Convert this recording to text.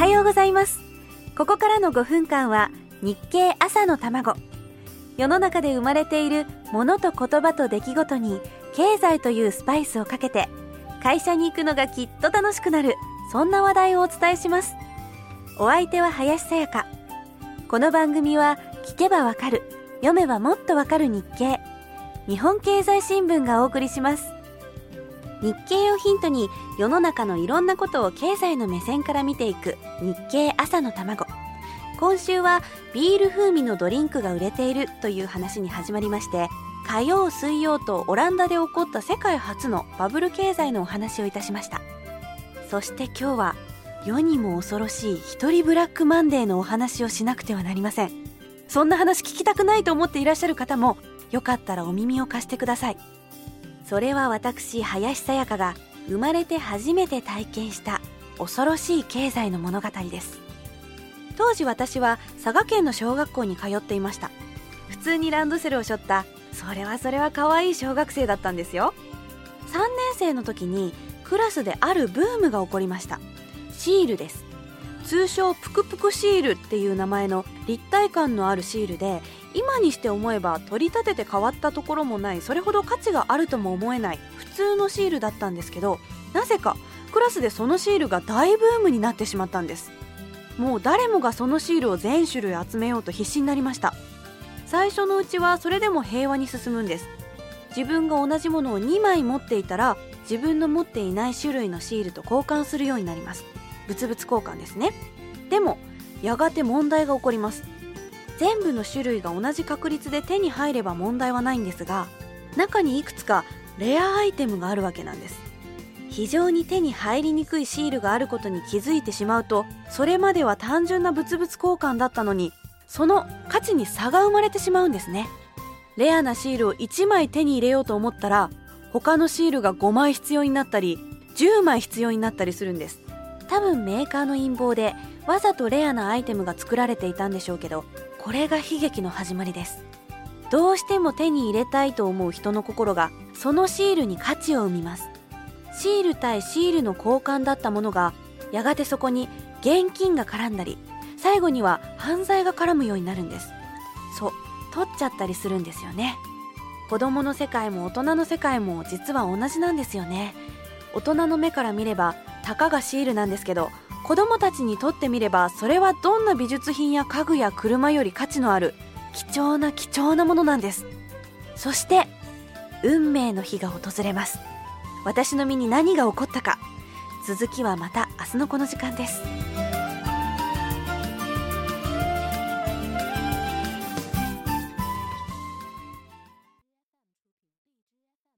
はようございます。ここからの5分間は日経朝の卵。世の中で生まれているものと言葉と出来事に経済というスパイスをかけて会社に行くのがきっと楽しくなるそんな話題をお伝えします。お相手は林さやか。この番組は聞けばわかる読めばもっとわかる日経。日本経済新聞がお送りします。日経をヒントに世の中のいろんなことを経済の目線から見ていく日経朝の卵。今週はビール風味のドリンクが売れているという話に始まりまして火曜水曜とオランダで起こった世界初のバブル経済のお話をいたしました。そして今日は世にも恐ろしい一人ブラックマンデーのお話をしなくてはなりません。そんな話聞きたくないと思っていらっしゃる方もよかったらお耳を貸してください。それは私林さやかが生まれて初めて体験した恐ろしい経済の物語です。当時私は佐賀県の小学校に通っていました。普通にランドセルを背負ったそれはそれは可愛い小学生だったんですよ。3年生の時にクラスであるブームが起こりました。シールです。通称ぷくぷくシールっていう名前の立体感のあるシールで今にして思えば取り立てて変わったところもない。それほど価値があるとも思えない。普通のシールだったんですけどなぜかクラスでそのシールが大ブームになってしまったんです。もう誰もがそのシールを全種類集めようと必死になりました。最初のうちはそれでも平和に進むんです。自分が同じものを2枚持っていたら自分の持っていない種類のシールと交換するようになります。物々交換ですね。でもやがて問題が起こります。全部の種類が同じ確率で手に入れば問題はないんですが中にいくつかレアアイテムがあるわけなんです。非常に手に入りにくいシールがあることに気づいてしまうとそれまでは単純な物々交換だったのにその価値に差が生まれてしまうんですね。レアなシールを1枚手に入れようと思ったら他のシールが5枚必要になったり10枚必要になったりするんです。多分メーカーの陰謀でわざとレアなアイテムが作られていたんでしょうけどこれが悲劇の始まりです。どうしても手に入れたいと思う人の心がそのシールに価値を生みます。シール対シールの交換だったものがやがてそこに現金が絡んだり最後には犯罪が絡むようになるんです。そう取っちゃったりするんですよね。子供の世界も大人の世界も実は同じなんですよね。大人の目から見ればたかがシールなんですけど子供たちにとってみればそれはどんな美術品や家具や車より価値のある貴重な貴重なものなんです。そして運命の日が訪れます。私の身に何が起こったか。続きはまた明日のこの時間です。